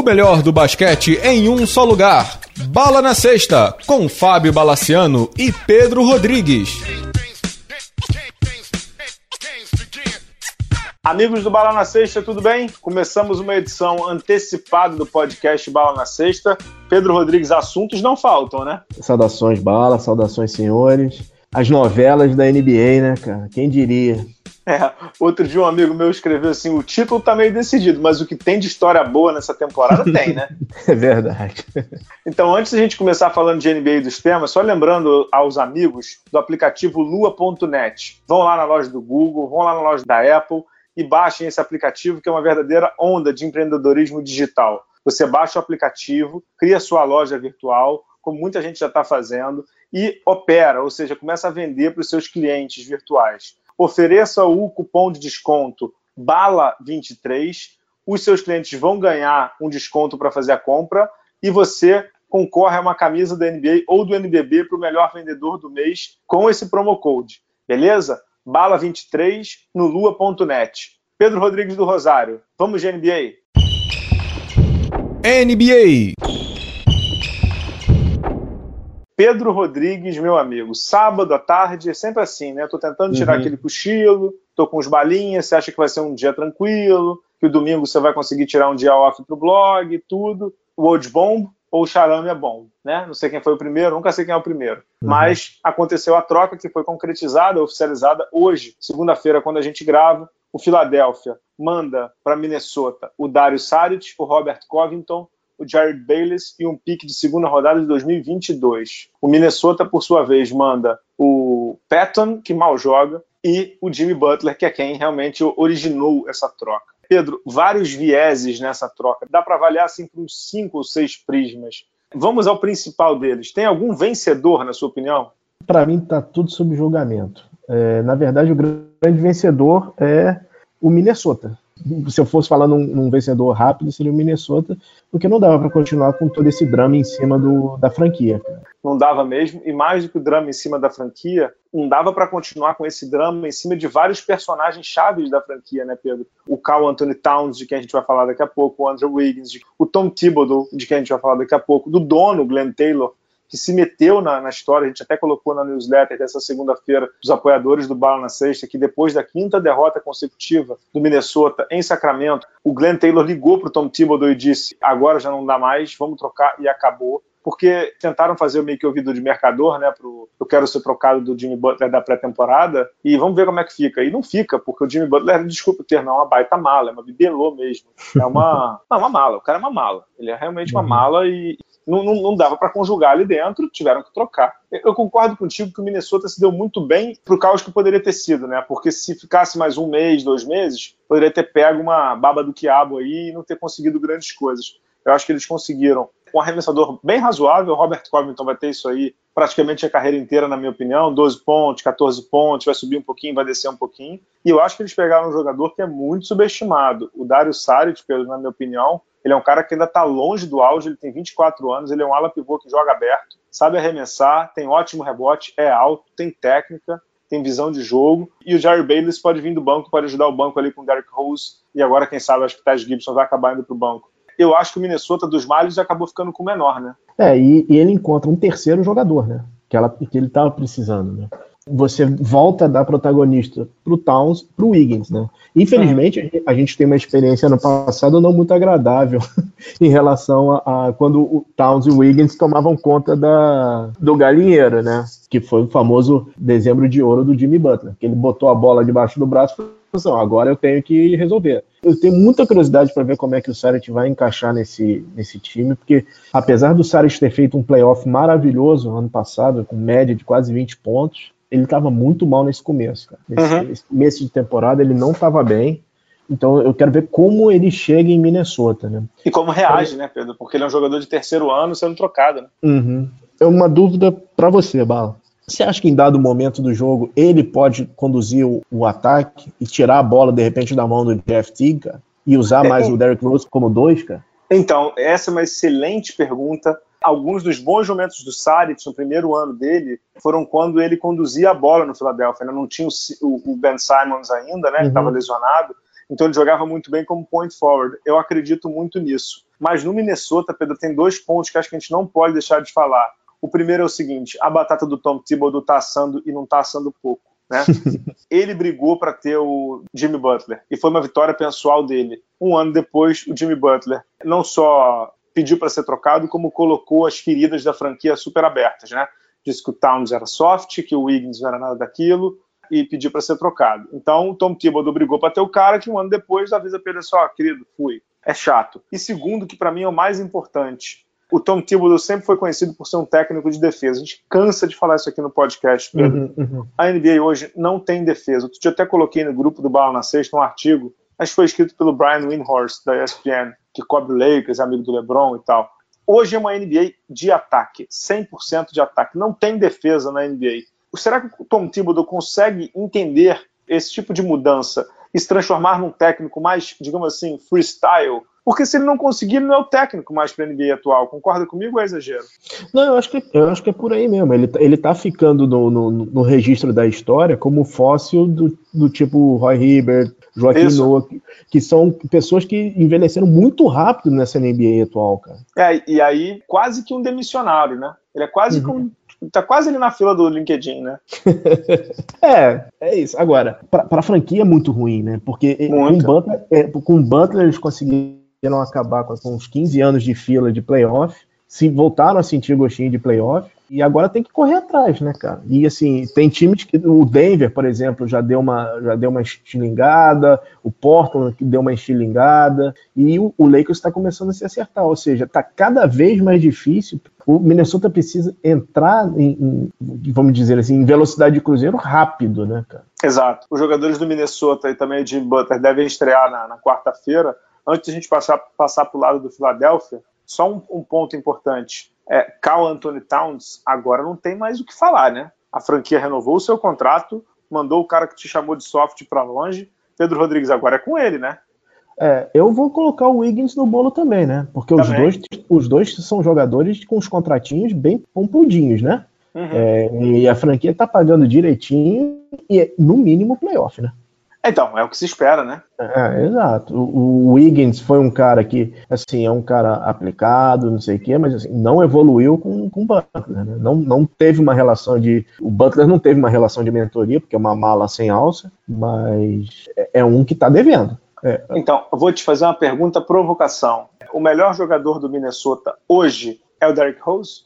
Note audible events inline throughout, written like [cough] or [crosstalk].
O melhor do basquete em um só lugar. Bala na Sexta, com Fábio Balaciano e Pedro Rodrigues. Amigos do Bala na Sexta, tudo bem? Começamos uma edição antecipada do podcast Bala na Sexta. Pedro Rodrigues, assuntos não faltam, né? Saudações, Bala, saudações, senhores. As novelas da NBA, né, cara? Quem diria? É, outro dia um amigo meu escreveu assim: o título tá meio decidido, mas o que tem de história boa nessa temporada tem, né? [laughs] é verdade. Então, antes de a gente começar falando de NBA e dos temas, só lembrando aos amigos do aplicativo Lua.net. Vão lá na loja do Google, vão lá na loja da Apple e baixem esse aplicativo, que é uma verdadeira onda de empreendedorismo digital. Você baixa o aplicativo, cria sua loja virtual, como muita gente já está fazendo, e opera, ou seja, começa a vender para os seus clientes virtuais ofereça o cupom de desconto BALA23, os seus clientes vão ganhar um desconto para fazer a compra e você concorre a uma camisa da NBA ou do NBB para o melhor vendedor do mês com esse promo code, beleza? Bala23 no lua.net. Pedro Rodrigues do Rosário, vamos de NBA? NBA Pedro Rodrigues, meu amigo, sábado à tarde, é sempre assim, né? Tô tentando tirar uhum. aquele cochilo, tô com os balinhas, você acha que vai ser um dia tranquilo, que o domingo você vai conseguir tirar um dia off pro blog, tudo. O Old Bomb ou o Charame é bom, né? Não sei quem foi o primeiro, nunca sei quem é o primeiro. Uhum. Mas aconteceu a troca que foi concretizada, oficializada hoje, segunda-feira, quando a gente grava. O Philadelphia manda para Minnesota o Dario Saric, o Robert Covington, o Jared Bayless e um pique de segunda rodada de 2022. O Minnesota, por sua vez, manda o Patton, que mal joga, e o Jimmy Butler, que é quem realmente originou essa troca. Pedro, vários vieses nessa troca. Dá para avaliar assim por uns cinco ou seis prismas. Vamos ao principal deles. Tem algum vencedor, na sua opinião? Para mim, está tudo sob julgamento. É, na verdade, o grande vencedor é o Minnesota se eu fosse falar num, vencedor rápido, seria o Minnesota, porque não dava para continuar com todo esse drama em cima do, da franquia. Não dava mesmo, e mais do que o drama em cima da franquia, não dava para continuar com esse drama em cima de vários personagens chaves da franquia, né, Pedro? O Carl Anthony Towns, de quem a gente vai falar daqui a pouco, o Andrew Wiggins, o Tom Thibodeau, de quem a gente vai falar daqui a pouco, do dono, Glenn Taylor, que se meteu na, na, história, a gente até colocou na newsletter dessa segunda-feira dos apoiadores do Bala na Sexta, que depois da quinta derrota consecutiva do Minnesota em Sacramento, o Glenn Taylor ligou para o Tom Thibodeau e disse: agora já não dá mais, vamos trocar, e acabou porque tentaram fazer o meio que ouvido de mercador, né, pro eu quero ser trocado do Jimmy Butler da pré-temporada, e vamos ver como é que fica. E não fica, porque o Jimmy Butler, desculpa o termo, é uma baita mala, é uma bibelô mesmo. É uma, [laughs] não, uma mala, o cara é uma mala. Ele é realmente uma uhum. mala e, não, não, não dava para conjugar ali dentro, tiveram que trocar. Eu concordo contigo que o Minnesota se deu muito bem pro caos que poderia ter sido, né? Porque se ficasse mais um mês, dois meses, poderia ter pego uma baba do quiabo aí e não ter conseguido grandes coisas. Eu acho que eles conseguiram. Um arremessador bem razoável, Robert Covington vai ter isso aí praticamente a carreira inteira, na minha opinião, 12 pontos, 14 pontos, vai subir um pouquinho, vai descer um pouquinho. E eu acho que eles pegaram um jogador que é muito subestimado. O Dario Saric, na minha opinião, ele é um cara que ainda está longe do auge, ele tem 24 anos, ele é um ala pivô que joga aberto, sabe arremessar, tem ótimo rebote, é alto, tem técnica, tem visão de jogo. E o Jerry Bayless pode vir do banco, pode ajudar o banco ali com o Derrick Rose. E agora, quem sabe, acho que o Taj Gibson vai acabar indo para o banco. Eu acho que o Minnesota dos Males acabou ficando com o menor, né? É, e, e ele encontra um terceiro jogador, né? Que, ela, que ele estava precisando, né? você volta a dar protagonista pro Towns, pro Wiggins, né? Infelizmente, a gente tem uma experiência no passado não muito agradável [laughs] em relação a, a, quando o Towns e o Wiggins tomavam conta da, do galinheiro, né? Que foi o famoso dezembro de ouro do Jimmy Butler, que ele botou a bola debaixo do braço e assim, agora eu tenho que resolver. Eu tenho muita curiosidade para ver como é que o Saric vai encaixar nesse, nesse time, porque apesar do Saric ter feito um playoff maravilhoso ano passado, com média de quase 20 pontos, ele estava muito mal nesse começo, cara. Nesse, uhum. nesse começo de temporada ele não estava bem. Então eu quero ver como ele chega em Minnesota, né? E como reage, né, Pedro? Porque ele é um jogador de terceiro ano sendo trocado, né? Uhum. É uma dúvida para você, Bala. Você acha que em dado momento do jogo ele pode conduzir o, o ataque e tirar a bola de repente da mão do Jeff Teague, cara? E usar mais é, o Derrick Rose como dois, cara? Então, essa é uma excelente pergunta. Alguns dos bons momentos do Saric no primeiro ano dele foram quando ele conduzia a bola no Philadelphia. Né? Não tinha o, Ben Simons ainda, né? Uhum. Que estava lesionado. Então ele jogava muito bem como point forward. Eu acredito muito nisso. Mas no Minnesota, Pedro, tem dois pontos que acho que a gente não pode deixar de falar. O primeiro é o seguinte: a batata do Tom Thibodeau tá assando e não tá assando pouco. Né? [laughs] ele brigou para ter o Jimmy Butler e foi uma vitória pessoal dele. Um ano depois, o Jimmy Butler não só pediu para ser trocado, como colocou as feridas da franquia super abertas, né? Disse que o Towns era soft, que o Wiggins não era nada daquilo e pediu para ser trocado. Então, o Tom Thibodeau brigou para ter o cara que um ano depois avisa para ele só, querido, fui. É chato. E segundo, que para mim é o mais importante, o Tom Thibodeau sempre foi conhecido por ser um técnico de defesa. A gente cansa de falar isso aqui no podcast, Pedro. Uhum, uhum. A NBA hoje não tem defesa. Eu até coloquei no grupo do Bala na Sexta um artigo, acho que foi escrito pelo Brian Windhorst, da ESPN, que cobre o Lakers, amigo do LeBron e tal. Hoje é uma NBA de ataque, 100% de ataque. Não tem defesa na NBA. Será que o Tom Thibodeau consegue entender esse tipo de mudança e se transformar num técnico mais, digamos assim, freestyle, porque se ele não conseguir, ele não é o técnico mais para a NBA atual. Concorda comigo ou é exagero? Não, eu acho que, eu acho que é por aí mesmo. Ele, ele tá ficando no, no, no registro da história como fóssil do, do tipo Roy Hibbert, Joaquim Isso. Noah, que, que, são pessoas que envelheceram muito rápido nessa NBA atual, cara. É, e aí quase que um demissionário, né? Ele é quase uhum. tá quase ali na fila do LinkedIn, né? [laughs] é, é isso. Agora, para a franquia é muito ruim, né? Porque com o Butler, é, com Butler eles conseguiram conseguiram acabar com, com uns 15 anos de fila de playoff, se voltaram a sentir gostinho de playoff, e agora tem que correr atrás, né, cara? E assim, tem times que. O Denver, por exemplo, já deu uma, já deu uma estilingada, o Portland deu uma estilingada, e o, o Lakers está começando a se acertar. Ou seja, está cada vez mais difícil. O Minnesota precisa entrar em, em, vamos dizer assim, em velocidade de cruzeiro rápido, né, cara? Exato. Os jogadores do Minnesota e também de Butler devem estrear na, na quarta-feira Antes de a gente passar, passar para o lado do Philadelphia, só um, um ponto importante. É, Carl Anthony Towns agora não tem mais o que falar, né? A franquia renovou o seu contrato, mandou o cara que te chamou de soft para longe. Pedro Rodrigues agora é com ele, né? É, eu vou colocar o Wiggins no bolo também, né? Porque também. os dois, os dois são jogadores com os contratinhos bem pompudinhos, né? Uhum. É, e a franquia tá pagando direitinho e no mínimo playoff, né? Então, é o que se espera, né? É, exato. O, o Wiggins foi um cara que, assim, é um cara aplicado, não sei o quê, mas assim, não evoluiu com, com o Butler, né? Não, não teve uma relação de. O Butler não teve uma relação de mentoria, porque é uma mala sem alça, mas é, é um que está devendo. É. Então, eu vou te fazer uma pergunta provocação. O melhor jogador do Minnesota hoje é o Derrick Rose?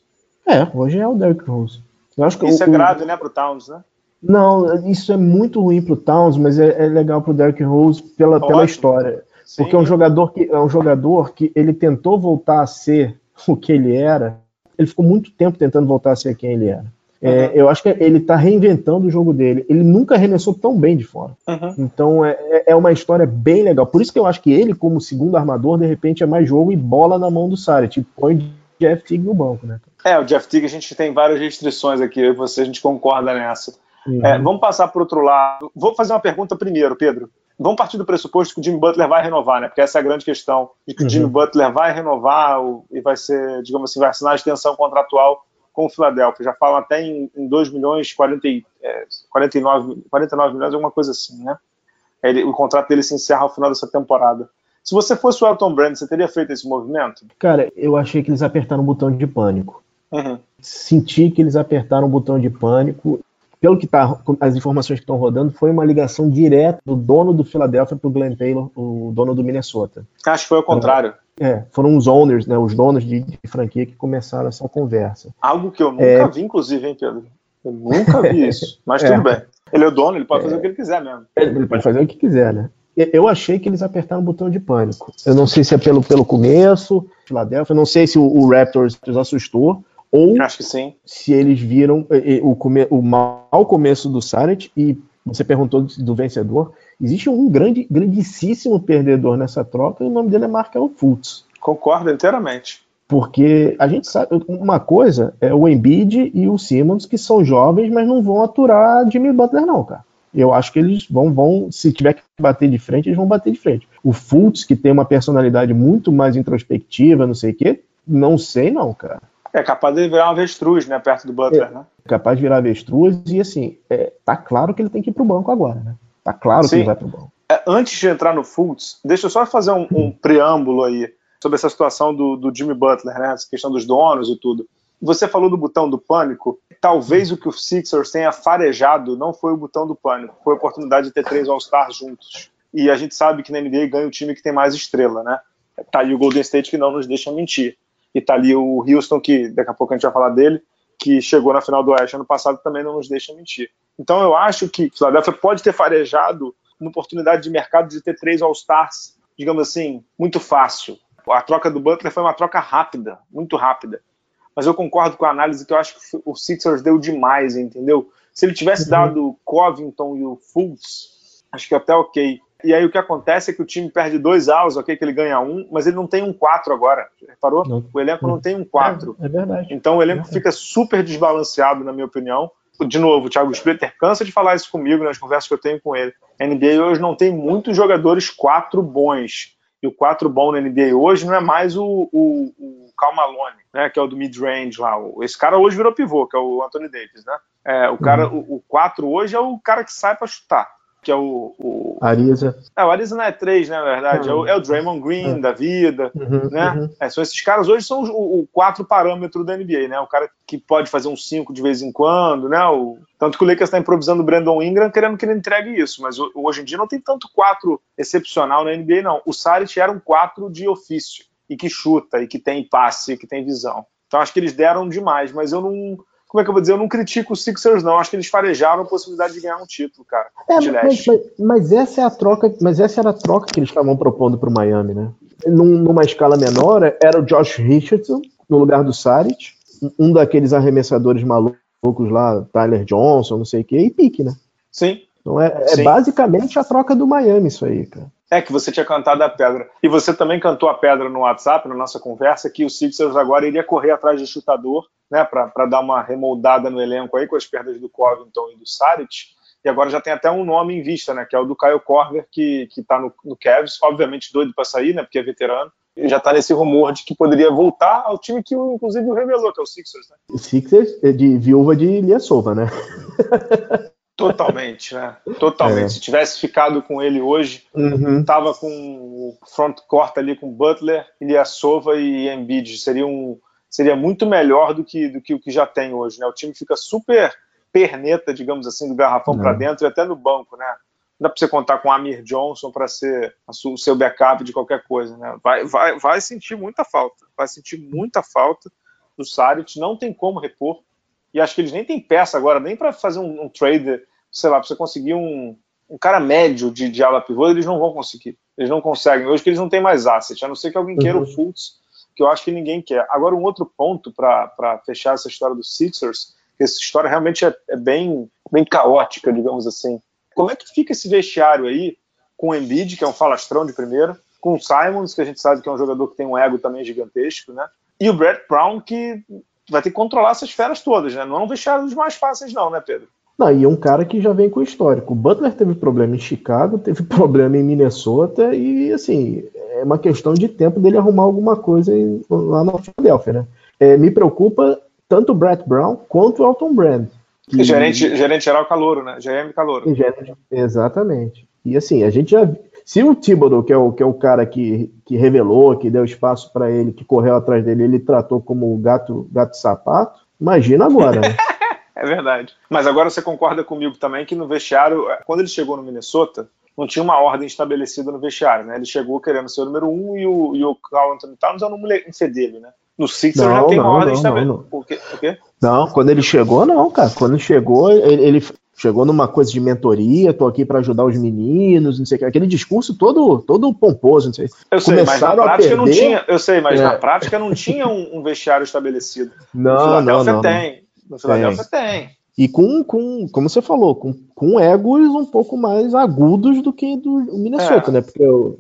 É, hoje é o Derrick Rose. Isso o, é grave, o... né, pro Towns, né? Não, isso é muito ruim para o Towns, mas é, é legal para o Derrick Rose pela, pela história. Sim. Porque é um jogador que é um jogador que ele tentou voltar a ser [laughs] o que ele era. Ele ficou muito tempo tentando voltar a ser quem ele era. Uhum. É, eu acho que ele está reinventando o jogo dele. Ele nunca arremessou tão bem de fora. Uhum. Então é, é, é uma história bem legal. Por isso que eu acho que ele, como segundo armador, de repente é mais jogo e bola na mão do Saric. Tipo, põe Jeff Teague no banco, né? É, o Jeff Teague a gente tem várias restrições aqui, eu e você, a gente concorda nessa. Uhum. É, vamos passar para outro lado. Vou fazer uma pergunta primeiro, Pedro. Vamos partir do pressuposto que o Jimmy Butler vai renovar, né? Porque essa é a grande questão, de que uhum. o Jimmy Butler vai renovar e vai ser, digamos assim, vai assinar a extensão contratual com o Philadelphia. Já falam até em, em 2 milhões 40, é, 49, 49 milhões, alguma coisa assim, né? Ele, o contrato dele se encerra ao final dessa temporada. Se você fosse o Elton Brand, você teria feito esse movimento? Cara, eu achei que eles apertaram o botão de pânico. Uhum. Senti que eles apertaram o botão de pânico pelo que tá, as informações que estão rodando, foi uma ligação direta do dono do Philadelphia para o Glenn Taylor, o dono do Minnesota. Acho que foi o contrário. É, foram os owners, né, os donos de, de franquia que começaram essa conversa. Algo que eu nunca é... vi, inclusive, hein, Pedro? Eu nunca vi [laughs] isso, mas é. tudo bem. Ele é o dono, ele pode fazer o que ele quiser mesmo. Ele pode fazer o que quiser, né? Eu achei que eles apertaram o botão de pânico. Eu não sei se é pelo, pelo começo, Philadelphia, eu não sei se o, o Raptors assustou, ou Acho que sim. se eles viram eh, eh, o, come, o mau começo do Saret e você perguntou do vencedor, existe um grande, grandíssimo perdedor nessa troca e o nome dele é Markel Fultz. Concordo inteiramente. Porque a gente sabe, uma coisa é o Embiid e o Simmons, que são jovens, mas não vão aturar Jimmy Butler, não, cara. Eu acho que eles vão, vão, se tiver que bater de frente, eles vão bater de frente. O Fultz, que tem uma personalidade muito mais introspectiva, não sei o quê, não sei não, cara. É capaz de virar um avestruz, né? Perto do Butler, é, né? Capaz de virar avestruz e assim, é, tá claro que ele tem que ir pro banco agora, né? Tá claro Sim. que ele vai pro banco. É, antes de entrar no Fultz, deixa eu só fazer um, um preâmbulo aí. sobre essa situação do, do Jimmy Butler, né? Essa questão dos donos e tudo. Você falou do botão do pânico. Talvez o que o Sixers tenha farejado não foi o botão do pânico, foi a oportunidade de ter três All-Stars juntos. E a gente sabe que na NBA ganha o time que tem mais estrela, né? Tá ali o Golden State que não nos deixa mentir. E tá ali o Houston, que daqui a pouco a gente vai falar dele, que chegou na final do Oeste ano passado também não nos deixa mentir. Então eu acho que Philadelphia pode ter farejado uma oportunidade de mercado de ter três All-Stars, digamos assim, muito fácil. A troca do Butler foi uma troca rápida, muito rápida. Mas eu concordo com a análise que eu acho que o Sixers deu demais, entendeu? Se ele tivesse uhum. dado Covington e o Fultz, acho que até ok. E aí o que acontece é que o time perde dois alvos, ok, que ele ganha um, mas ele não tem um 4 agora. Reparou? Não. O elenco não tem um 4. É, é verdade. Então o elenco é fica super desbalanceado, na minha opinião de novo, o Thiago Splitter cansa de falar isso comigo nas conversas que eu tenho com ele. A NBA hoje não tem muitos jogadores quatro bons. E o quatro bom na NBA hoje não é mais o, o, o Cal Malone, né, que é o do mid-range lá. Esse cara hoje virou pivô, que é o Anthony Davis, né? É, o cara, uhum. o, o quatro hoje é o cara que sai para chutar que é o. o... Ariza. É, o Ariza não é três, né, na verdade. É, o, é o Draymond Green é. da vida, uhum, né? Uhum. É, são esses caras hoje são o, o, quatro parâmetros da NBA, né? O cara que pode fazer um cinco de vez em quando, né? O, tanto que o Lakers está improvisando o Brandon Ingram querendo que ele entregue isso, mas hoje em dia não tem tanto quatro excepcional na NBA, não. O Saric era um quatro de ofício, e que chuta, e que tem passe, e que tem visão. Então acho que eles deram demais, mas eu não como é que eu vou dizer? Eu não critico os Sixers, não. Acho que eles farejaram a possibilidade de ganhar um título, cara. É, mas, mas, mas, essa é a troca, mas essa era a troca que eles estavam propondo para o Miami, né? Num, numa escala menor, era o Josh Richardson no lugar do Saric, um daqueles arremessadores malucos lá, Tyler Johnson, não sei o quê, e pique, né? Sim. Então é, é basicamente a troca do Miami, isso aí, cara. É que você tinha cantado a pedra. E você também cantou a pedra no WhatsApp, na nossa conversa, que o Sixers agora iria correr atrás de chutador, né, para dar uma remoldada no elenco aí com as perdas do Covington e do Saric. E agora já tem até um nome em vista, né, que é o do Kyle Korver, que, que tá no, no Cavs, obviamente doido para sair, né, porque é veterano. E já está nesse rumor de que poderia voltar ao time que, inclusive, o revelou, que é o Sixers. Né? Sixers é de viúva de Ilyasova, né? [laughs] Totalmente, né? Totalmente. É. Se tivesse ficado com ele hoje, uhum. tava com o front court ali com Butler, Ilyasova e Embiid. Seria, um, seria muito melhor do que, do que o que já tem hoje, né? O time fica super perneta, digamos assim, do garrafão para dentro e até no banco, né? Não dá para você contar com Amir Johnson para ser o seu backup de qualquer coisa, né? Vai, vai, vai sentir muita falta. Vai sentir muita falta do Saric. Não tem como repor e acho que eles nem têm peça agora, nem para fazer um, um trader, sei lá, para você conseguir um, um cara médio de, de ala pivô, eles não vão conseguir. Eles não conseguem. Hoje que eles não têm mais asset, a não ser que alguém queira uhum. o Fultz, que eu acho que ninguém quer. Agora, um outro ponto para fechar essa história dos Sixers, que essa história realmente é, é, bem, bem caótica, digamos assim. Como é que fica esse vestiário aí com o Embiid, que é um falastrão de primeira, com o Simons, que a gente sabe que é um jogador que tem um ego também gigantesco, né? E o Brett Brown, que vai ter que controlar essas feras todas, né? Não é um vestiário dos mais fáceis, não, né, Pedro? Não, e é um cara que já vem com histórico. O Butler teve problema em Chicago, teve [laughs] problema em Minnesota, e assim, é uma questão de tempo dele arrumar alguma coisa em, lá na Philadelphia, né? É, me preocupa tanto o Brett Brown quanto o Elton Brand. Que... Gerente, gerente geral Calouro, né? GM Calouro. Gerente, exatamente. E assim, a gente já se o Thibodeau, que é o, que é o cara que, que revelou, que deu espaço para ele, que correu atrás dele, ele tratou como gato, gato sapato, imagina agora, né? [laughs] é verdade. Mas agora você concorda comigo também que no vestiário, quando ele chegou no Minnesota, não tinha uma ordem estabelecida no vestiário, né? Ele chegou querendo ser o número um e o, e o Carl Anthony Towns é o número um dele, né? No Sixers já tem uma ordem estabelecida. Por quê? Por quê? Não, quando ele chegou, não, cara. Quando chegou, ele, ele chegou numa coisa de mentoria, tô aqui para ajudar os meninos, não sei o que, aquele discurso todo, todo pomposo, não sei. Eu sei, Começaram mas na prática perder... não tinha, eu sei, mas é. na prática não tinha um, um vestiário estabelecido. [laughs] Não, no Filadélfia não, não, tem. No Filadélfia tem. tem. E com, com, como você falou, com, com egos um pouco mais agudos do que do Minnesota, é. né? Porque eu,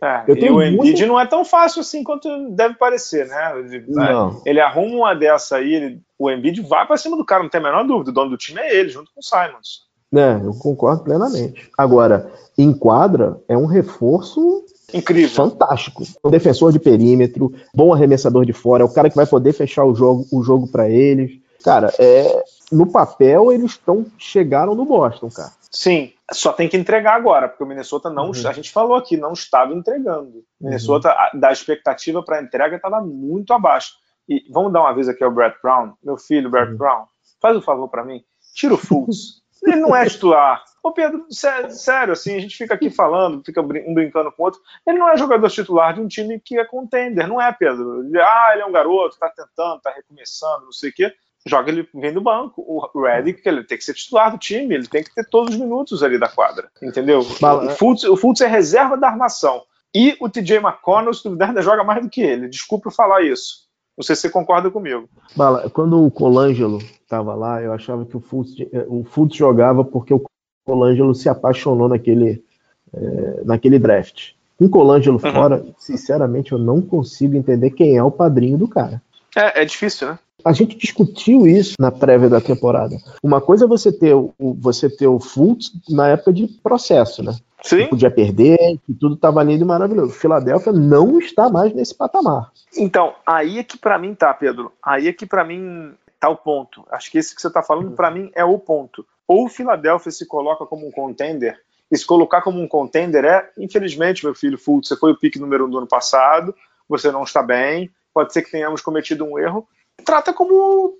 é, eu e o Embiid muito... não é tão fácil assim quanto deve parecer, né? Não. Ele arruma uma dessa aí, ele, o Embiid vai para cima do cara, não tem a menor dúvida. O dono do time é ele, junto com o Simons. É, eu concordo plenamente. Agora, em quadra, é um reforço incrível, fantástico. Um defensor de perímetro, bom arremessador de fora, é o cara que vai poder fechar o jogo, o jogo para eles. Cara, é, no papel eles estão chegaram no Boston, cara. Sim, só tem que entregar agora, porque o Minnesota não, uhum. a gente falou aqui, não estava entregando. O Minnesota, uhum. da expectativa para entrega, estava muito abaixo. E vamos dar uma vez aqui ao Brett Brown, meu filho Brett uhum. Brown, faz um favor para mim, tira o Fultz. [laughs] Ele não é titular. Ô Pedro, sério, sério, assim, a gente fica aqui falando, fica um brincando com o outro. Ele não é jogador titular de um time que é contender, não é, Pedro? Ele, ah, ele é um garoto, tá tentando, tá recomeçando, não sei o quê joga ele vem do banco. O Redick, ele tem que ser titular do time, ele tem que ter todos os minutos ali da quadra, entendeu? O Fultz, o Fultz é reserva da armação. E o TJ McConnell, se duvidar, ainda joga mais do que ele. Desculpe falar isso. Não sei se você concorda comigo. Bala, quando o Colangelo estava lá, eu achava que o Fultz, o Fultz jogava porque o Colangelo se apaixonou naquele, é, naquele draft. Com o Colangelo uhum. fora, sinceramente, eu não consigo entender quem é o padrinho do cara. É, é difícil, né? A gente discutiu isso na prévia da temporada. Uma coisa é você ter o, você ter o Fultz na época de processo, né? Sim. Podia perder, que tudo estava lindo e maravilhoso. Filadélfia não está mais nesse patamar. Então, aí é que para mim tá, Pedro. Aí é que para mim tá o ponto. Acho que esse que você está falando para mim é o ponto. Ou o Filadélfia se coloca como um contender, e se colocar como um contender é, infelizmente, meu filho Fultz, você foi o pique número um do ano passado, você não está bem, pode ser que tenhamos cometido um erro, trata como.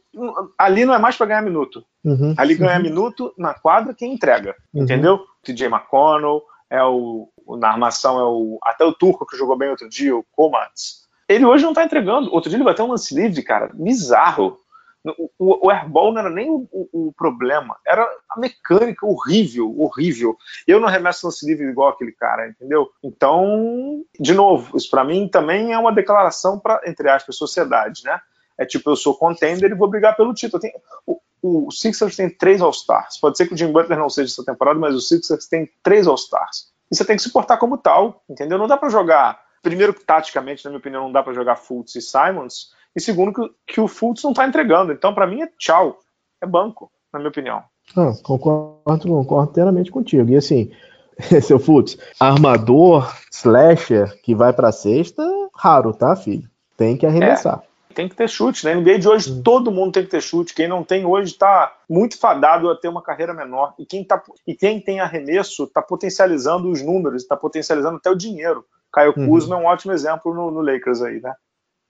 Ali não é mais para ganhar minuto. Uhum, ali ganhar uhum. minuto na quadra quem entrega. Uhum. Entendeu? TJ McConnell, é o, na armação é o. Até o Turco que jogou bem outro dia, o Komats. Ele hoje não tá entregando. Outro dia ele bateu um lance livre, cara, bizarro. O, o, o airball não era nem o, o, o, problema, era a mecânica horrível, horrível. Eu não remesso lance livre igual aquele cara, entendeu? Então, de novo, isso para mim também é uma declaração para, entre aspas, sociedade, né? É tipo, eu sou contender e vou brigar pelo título. Tem, o, o Sixers tem três All-Stars. Pode ser que o Jim Butler não seja essa temporada, mas o Sixers tem três All-Stars. E você tem que se portar como tal, entendeu? Não dá para jogar. Primeiro, taticamente, na minha opinião, não dá para jogar Fultz e Simons. E segundo, que, que o Fultz não tá entregando. Então, para mim, é tchau. É banco, na minha opinião. Ah, concordo, concordo inteiramente contigo. E assim, [laughs] seu Fultz, armador, slasher, que vai pra sexta, raro, tá, filho? Tem que arremessar. É tem que ter chute. Na né? NBA de hoje, todo mundo tem que ter chute. Quem não tem hoje está muito fadado a ter uma carreira menor. E quem, tá, e quem tem arremesso está potencializando os números, está potencializando até o dinheiro. Caio uhum. Kuzma é um ótimo exemplo no, no Lakers aí, né?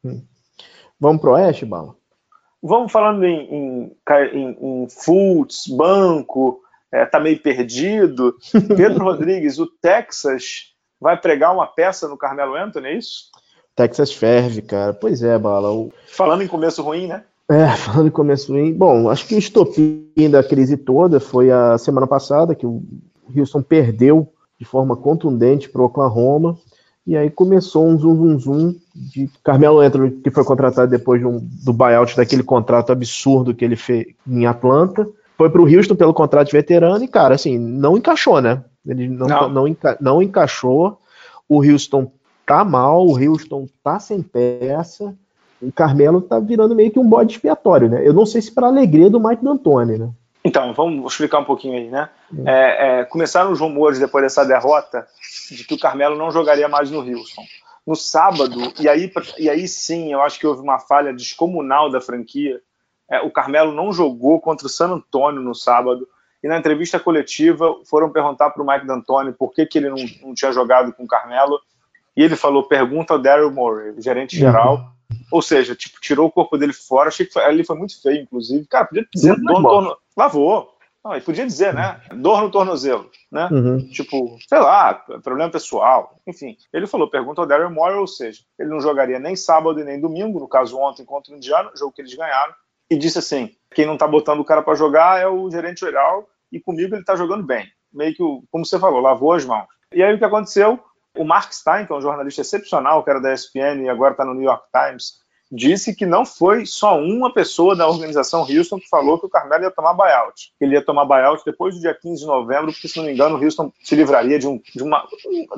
Hum. Vamos pro Oeste, Bala? Vamos falando em, em, em, em Fultz, banco, é, tá meio perdido. [laughs] Pedro Rodrigues, o Texas vai pregar uma peça no Carmelo Anthony, é isso? Texas ferve, cara. Pois é, Bala. O... Falando em começo ruim, né? É, [laughs] falando em começo ruim. Bom, acho que o estopim da crise toda foi a semana passada, que o Houston perdeu de forma contundente para o Oklahoma. E aí começou um zoom, zoom, zoom de Carmelo Anthony, que foi contratado depois de um, do buyout daquele contrato absurdo que ele fez em Atlanta. Foi para o Houston pelo contrato de veterano e, cara, assim, não encaixou, né? Ele não, não. não, enca não encaixou. O Houston tá mal, o Houston tá sem peça, o Carmelo tá virando meio que um bode expiatório, né? Eu não sei se para alegria do Mike D'Antoni, né? Então, vamos explicar um pouquinho aí, né? Hum. É, é, começaram os rumores depois dessa derrota de que o Carmelo não jogaria mais no Houston. No sábado, e aí, e aí sim, eu acho que houve uma falha descomunal da franquia. É, o Carmelo não jogou contra o San Antonio no sábado. E na entrevista coletiva foram perguntar para o Mike D'Antoni por que, que ele não, não tinha jogado com o Carmelo. E ele falou: pergunta ao Daryl Morey, gerente geral. Uhum. Ou seja, tipo, tirou o corpo dele fora. Achei que foi, ali foi muito feio, inclusive. Cara, podia dizer, dor no torno... lavou. Não, ele podia dizer, né? Dor no tornozelo, né? Uhum. Tipo, sei lá, problema pessoal. Enfim, ele falou: pergunta ao Daryl Morey, ou seja, ele não jogaria nem sábado e nem domingo, no caso ontem contra o Indiana, jogo que eles ganharam. E disse assim: quem não tá botando o cara para jogar é o gerente geral, e comigo ele tá jogando bem. Meio que, como você falou, lavou as mãos. E aí o que aconteceu? O Mark Stein, que é um jornalista excepcional, que era da ESPN e agora está no New York Times, disse que não foi só uma pessoa da organização Houston que falou que o Carmelo ia tomar buyout. Ele ia tomar buyout depois do dia 15 de novembro, porque, se não me engano, o Houston se livraria de, um, de uma.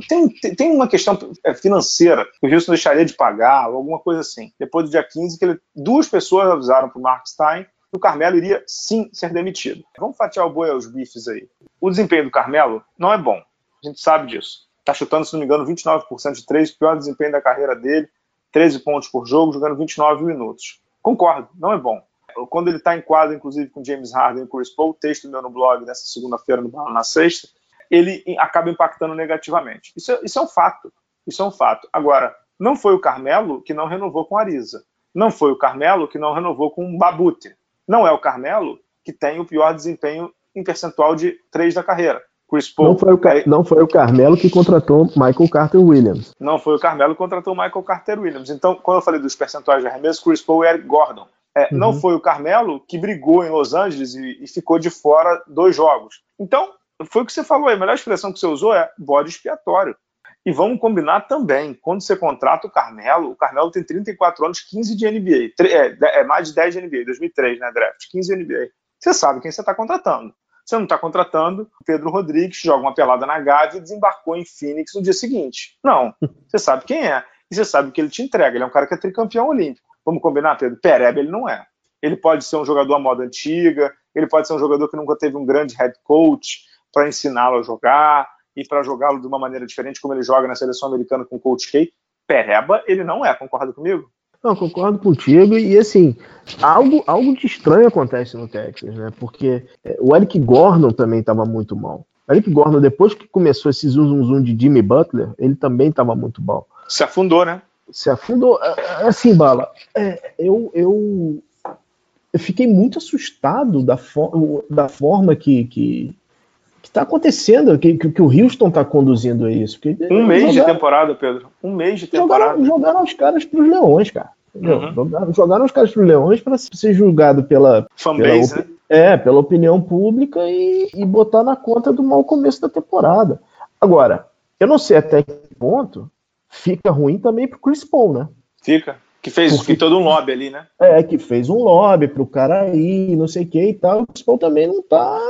Tem, tem uma questão é, financeira que o Houston deixaria de pagar, alguma coisa assim. Depois do dia 15, que ele, duas pessoas avisaram para o Mark Stein que o Carmelo iria sim ser demitido. Vamos fatiar o boi aos bifes aí. O desempenho do Carmelo não é bom. A gente sabe disso. Está chutando, se não me engano, 29% de três, pior desempenho da carreira dele, 13 pontos por jogo, jogando 29 minutos. Concordo, não é bom. quando ele está em quadro, inclusive com James Harden e Chris Paul, texto meu no blog nessa segunda-feira, na sexta, ele acaba impactando negativamente. Isso é, isso é um fato. Isso é um fato. Agora, não foi o Carmelo que não renovou com a Ariza. Não foi o Carmelo que não renovou com o Babute. Não é o Carmelo que tem o pior desempenho em percentual de três da carreira. Chris Paul. Não foi, o, não foi o Carmelo que contratou Michael Carter Williams. Não foi o Carmelo que contratou Michael Carter Williams. Então, quando eu falei dos percentuais de arremesso, Chris Paul e Eric Gordon. É, uhum. Não foi o Carmelo que brigou em Los Angeles e, e, ficou de fora dois jogos. Então, foi o que você falou aí. A melhor expressão que você usou é bode expiatório. E vamos combinar também, quando você contrata o Carmelo, o Carmelo tem 34 anos, 15 de NBA. É, é mais de 10 de NBA, 2003, né, draft? 15 de NBA. Você sabe quem você está contratando. Você não está contratando Pedro Rodrigues, joga uma pelada na Gávea e desembarcou em Phoenix no dia seguinte. Não. [laughs] Você sabe quem é. E você sabe o que ele te entrega. Ele é um cara que é tricampeão olímpico. Vamos combinar, Pedro? Pereba ele não é. Ele pode ser um jogador à moda antiga, ele pode ser um jogador que nunca teve um grande head coach para ensiná-lo a jogar e para jogá-lo de uma maneira diferente, como ele joga na seleção americana com o Coach K. Pereba, ele não é, concorda comigo? Não, concordo contigo. E assim, algo, algo de estranho acontece no Texas, né? Porque é, o Eric Gordon também estava muito mal. O Eric Gordon, depois que começou esse zoom, zoom, zoom de Jimmy Butler, ele também estava muito mal. Se afundou, né? Se afundou. É, é, assim, Bala, é, eu, eu, eu fiquei muito assustado da, for, da forma que, que está acontecendo, que, que, que, o Houston está conduzindo a isso. Porque um mês jogaram, de temporada, Pedro. Um mês de temporada. Jogaram, jogaram os caras para os Leões, cara. Uhum. Jogaram, jogaram, os caras para os Leões para ser julgado pela. Fanbase, pela, né? É, pela opinião pública e, e botar na conta do mau começo da temporada. Agora, eu não sei até que ponto fica ruim também pro Chris Paul, né? Fica. Que fez Porque, todo um lobby ali, né? É, que fez um lobby pro cara ir, não sei o que e tal. O Chris Paul também não tá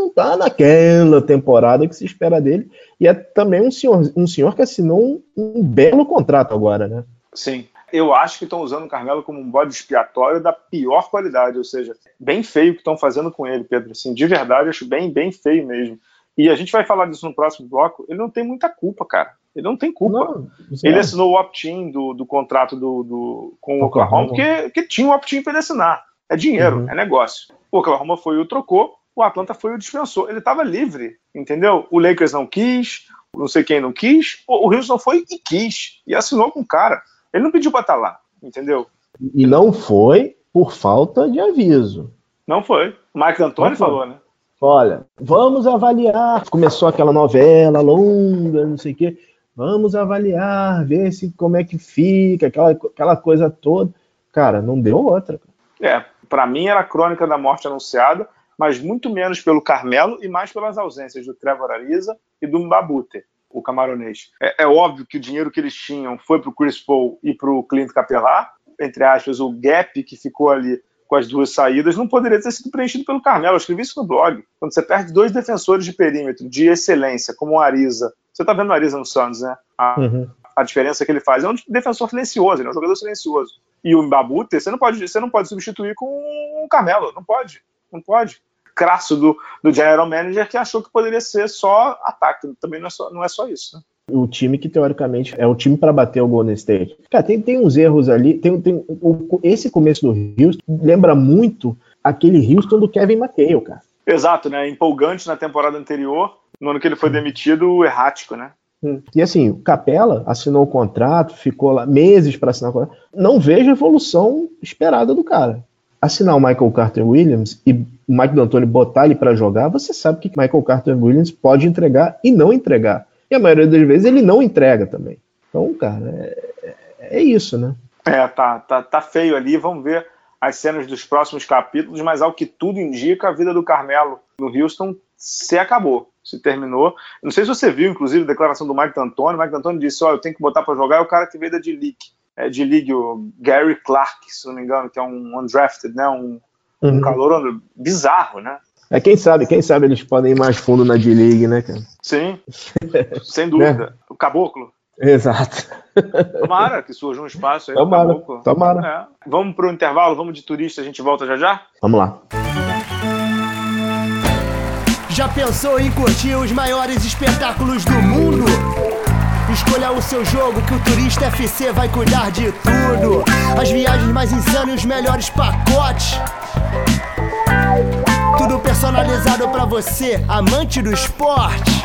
não está naquela temporada que se espera dele. E é também um senhor, um senhor que assinou um, um belo contrato agora, né? Sim. Eu acho que estão usando o Carmelo como um bode expiatório da pior qualidade, ou seja, bem feio o que estão fazendo com ele, Pedro. Assim, de verdade, acho bem, bem feio mesmo. E a gente vai falar disso no próximo bloco. Ele não tem muita culpa, cara. Ele não tem culpa. Não, ele é. assinou o opt-in do, do contrato do, do, com o Oklahoma, porque, porque tinha um opt-in para ele assinar. É dinheiro, uhum. é negócio. O Oklahoma foi e o trocou o Atlanta foi o dispensou. Ele estava livre, entendeu? O Lakers não quis, não sei quem não quis, o Houston foi e quis, e assinou com o cara. Ele não pediu para estar tá lá, entendeu? E não foi por falta de aviso. Não foi. O Mike Antônio falou, né? Olha, vamos avaliar. Começou aquela novela longa, não sei o quê. Vamos avaliar, ver se como é que fica, aquela, aquela coisa toda. Cara, não deu outra. É, para mim era a crônica da morte anunciada mas muito menos pelo Carmelo e mais pelas ausências do Trevor Ariza e do Mbabute, o camaronês. É, é óbvio que o dinheiro que eles tinham foi para o Chris Paul e para o Clint Capellar, entre aspas, o gap que ficou ali com as duas saídas não poderia ter sido preenchido pelo Carmelo. Eu escrevi isso no blog. Quando você perde dois defensores de perímetro de excelência, como o Ariza, você está vendo o Ariza no Suns, né? A, uhum. a, diferença que ele faz é um defensor silencioso, ele é um jogador silencioso. E o Mbabute, você não pode, você não pode substituir com o Carmelo, não pode, não pode crasso do, do general manager que achou que poderia ser só ataque. Também não é só, não é só isso. Né? O time que teoricamente é o time para bater o Golden State. Cara, tem, tem uns erros ali. Tem, tem o, esse começo do Houston lembra muito aquele Houston do Kevin McHale, cara. Exato, né? Empolgante na temporada anterior, no ano que ele foi demitido, errático, né? Hum. E assim, o Capela assinou o contrato, ficou lá meses para assinar o contrato. Não vejo a evolução esperada do cara assinar o Michael Carter Williams e o Mike D'Antoni botar ele para jogar, você sabe que Michael Carter Williams pode entregar e não entregar. E a maioria das vezes ele não entrega também. Então, cara, é, é, é isso, né? É, tá, tá, tá feio ali. Vamos ver as cenas dos próximos capítulos, mas ao que tudo indica, a vida do Carmelo no Houston se acabou, se terminou. Não sei se você viu, inclusive, a declaração do Mike D'Antoni. O Mike D'Antoni disse: Ó, oh, eu tenho que botar para jogar. É o cara que veio da D-League é, de ligue o Gary Clark, se não me engano, que é um undrafted, né? Um, uhum. um calor bizarro, né? É, quem sabe, quem sabe eles podem ir mais fundo na D-League, né, cara? Sim, [laughs] sem dúvida. Né? O caboclo. Exato. Tomara que surja um espaço aí. Tomara, tomara. É. Vamos para o intervalo, vamos de turista, a gente volta já já? Vamos lá. Já pensou em curtir os maiores espetáculos do mundo? Escolha o seu jogo que o Turista FC vai cuidar de tudo. As viagens mais insanas e os melhores pacotes. Tudo personalizado para você, amante do esporte.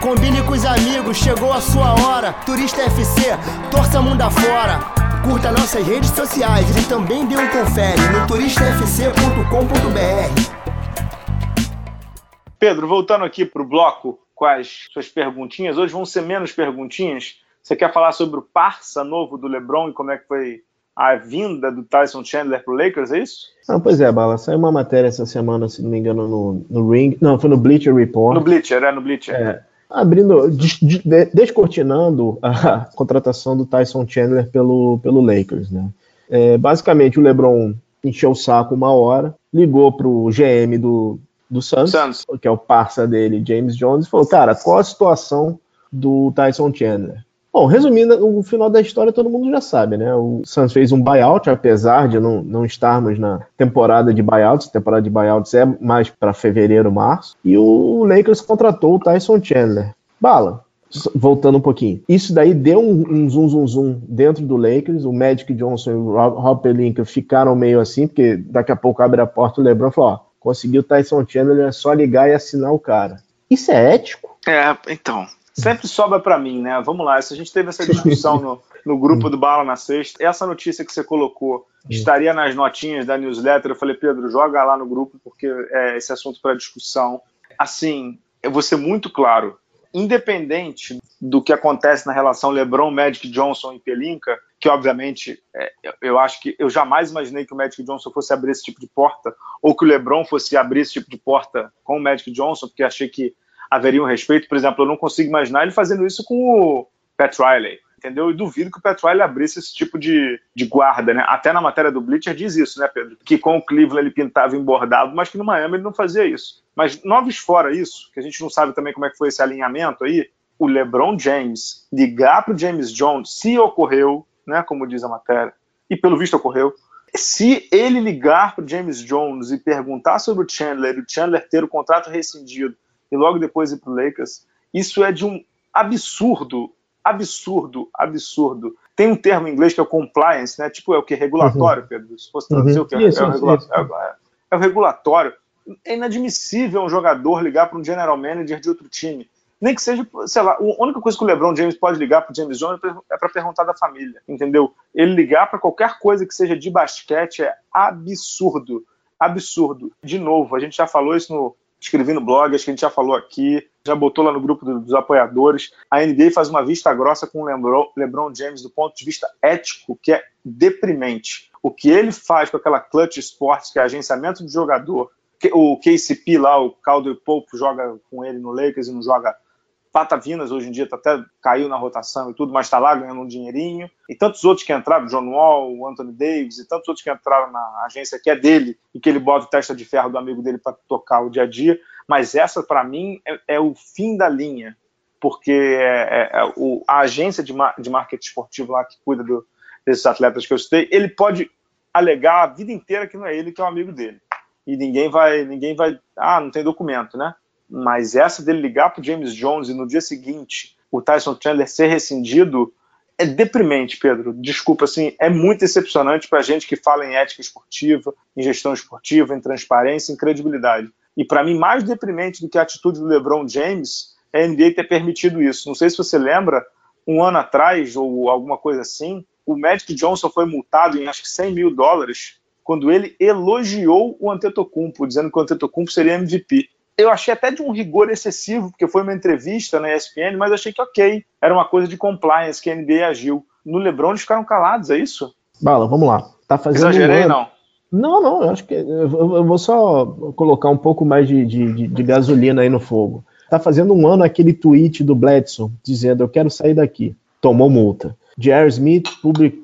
Combine com os amigos, chegou a sua hora. Turista FC, torça mundo afora. Curta nossas redes sociais e também dê um confere no turistafc.com.br. Pedro, voltando aqui para o bloco com as suas perguntinhas, hoje vão ser menos perguntinhas. Você quer falar sobre o parça novo do LeBron e como é que foi a vinda do Tyson Chandler para o Lakers, é isso? Ah, pois é, Bala. Saiu uma matéria essa semana, se não me engano, no, no Ring. Não, foi no Bleacher Report. No Bleacher, é no Bleacher. É, abrindo, descortinando a [laughs] contratação do Tyson Chandler pelo, pelo Lakers, né? É, basicamente, o LeBron encheu o saco uma hora, ligou pro GM do, do Suns, Suns, que é o parça dele, James Jones, e falou, cara, qual a situação do Tyson Chandler? Bom, resumindo, o final da história todo mundo já sabe, né? O Suns fez um buyout, apesar de não, não estarmos na temporada de buyouts. A temporada de buyouts é mais para fevereiro, março. E o Lakers contratou o Tyson Chandler. Bala, voltando um pouquinho. Isso daí deu um, um zoom, zoom, zoom dentro do Lakers. O Magic Johnson e o Rob, Rob Pelinka ficaram meio assim, porque daqui a pouco abre a porta o LeBron falou: ó, conseguiu o Tyson Chandler, é só ligar e assinar o cara. Isso é ético? É, então sempre sobra para mim, né? Vamos lá, se a gente teve essa discussão no, no grupo do Bala na sexta, essa notícia que você colocou estaria nas notinhas da newsletter. Eu falei, Pedro, joga lá no grupo, porque é esse assunto para discussão. Assim, eu vou ser muito claro, independente do que acontece na relação LeBron, Magic Johnson e Pelinka, que obviamente é, eu acho que eu jamais imaginei que o Magic Johnson fosse abrir esse tipo de porta, ou que o LeBron fosse abrir esse tipo de porta com o Magic Johnson, porque achei que haveria um respeito. Por exemplo, eu não consigo imaginar ele fazendo isso com o Pat Riley, entendeu? E duvido que o Pat Riley abrisse esse tipo de, de guarda, né? Até na matéria do Bleacher diz isso, né, Pedro? Que com o Cleveland ele pintava embordado, mas que no Miami ele não fazia isso. Mas noves fora isso, que a gente não sabe também como é que foi esse alinhamento aí, o LeBron James ligar para o James Jones, se ocorreu, né, como diz a matéria, e pelo visto ocorreu, se ele ligar para o James Jones e perguntar sobre o Chandler, o Chandler ter o contrato rescindido e logo depois ir para o Lakers, isso é de um absurdo, absurdo, absurdo. Tem um termo em inglês que é o compliance, né? Tipo, é o que? Regulatório, uhum. Pedro? Se fosse traduzir uhum. o que? É, isso, é, o é, é, o regulatório. É inadmissível um jogador ligar para um general manager de outro time. Nem que seja, sei lá, a única coisa que o LeBron James pode ligar para o James Jones é para perguntar da família, entendeu? Ele ligar para qualquer coisa que seja de basquete é absurdo. Absurdo. De novo, a gente já falou isso no, escrevi no blog, acho que a gente já falou aqui, já botou lá no grupo dos apoiadores. A NBA faz uma vista grossa com o LeBron, LeBron James do ponto de vista ético, que é deprimente. O que ele faz com aquela Clutch Sports, que é agenciamento de jogador, o KCP lá, o Calder Pope joga com ele no Lakers e não joga Patavinas hoje em dia tá até caiu na rotação e tudo, mas está lá ganhando um dinheirinho. E tantos outros que entraram, John Wall, o Anthony Davis e tantos outros que entraram na agência que é dele e que ele bota o testa de ferro do amigo dele para tocar o dia a dia. Mas essa, para mim, é, é, o fim da linha, porque é, é, é o, a agência de, mar, de marketing esportivo lá que cuida do, desses atletas que eu citei, ele pode alegar a vida inteira que não é ele que é um amigo dele. E ninguém vai, ninguém vai, ah, não tem documento, né? Mas essa dele ligar para James Jones e no dia seguinte o Tyson Chandler ser rescindido é deprimente, Pedro. Desculpa, assim, é muito decepcionante para a gente que fala em ética esportiva, em gestão esportiva, em transparência, em credibilidade. E para mim, mais deprimente do que a atitude do LeBron James é a NBA ter permitido isso. Não sei se você lembra, um ano atrás ou alguma coisa assim, o Magic Johnson foi multado em acho que 100 mil dólares quando ele elogiou o Antetokounmpo, dizendo que o Antetokounmpo seria MVP eu achei até de um rigor excessivo, porque foi uma entrevista na ESPN, mas achei que ok, era uma coisa de compliance que a NBA agiu. No LeBron eles ficaram calados, é isso? Bala, vamos lá. Tá fazendo Exagerei, um não? Não, não, eu acho que eu vou só colocar um pouco mais de, de, de, gasolina aí no fogo. Tá fazendo um ano aquele tweet do Bledson dizendo eu quero sair daqui. tomou multa. Jerry Smith